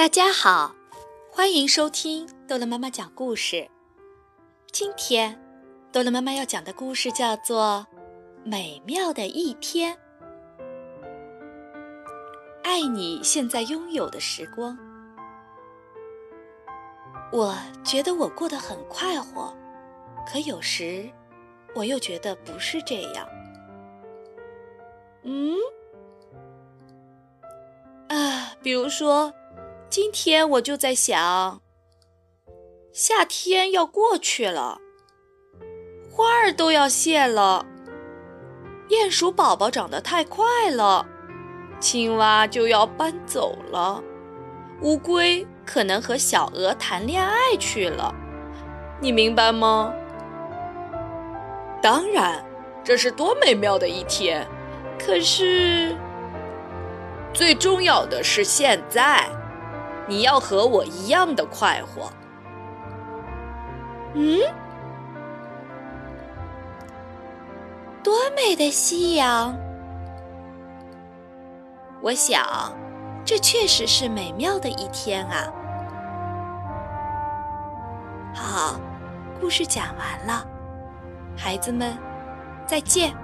大家好，欢迎收听逗乐妈妈讲故事。今天，逗乐妈妈要讲的故事叫做《美妙的一天》。爱你现在拥有的时光，我觉得我过得很快活，可有时我又觉得不是这样。嗯，啊，比如说。今天我就在想，夏天要过去了，花儿都要谢了，鼹鼠宝宝长得太快了，青蛙就要搬走了，乌龟可能和小鹅谈恋爱去了，你明白吗？当然，这是多美妙的一天，可是最重要的是现在。你要和我一样的快活。嗯，多美的夕阳！我想，这确实是美妙的一天啊。好，故事讲完了，孩子们，再见。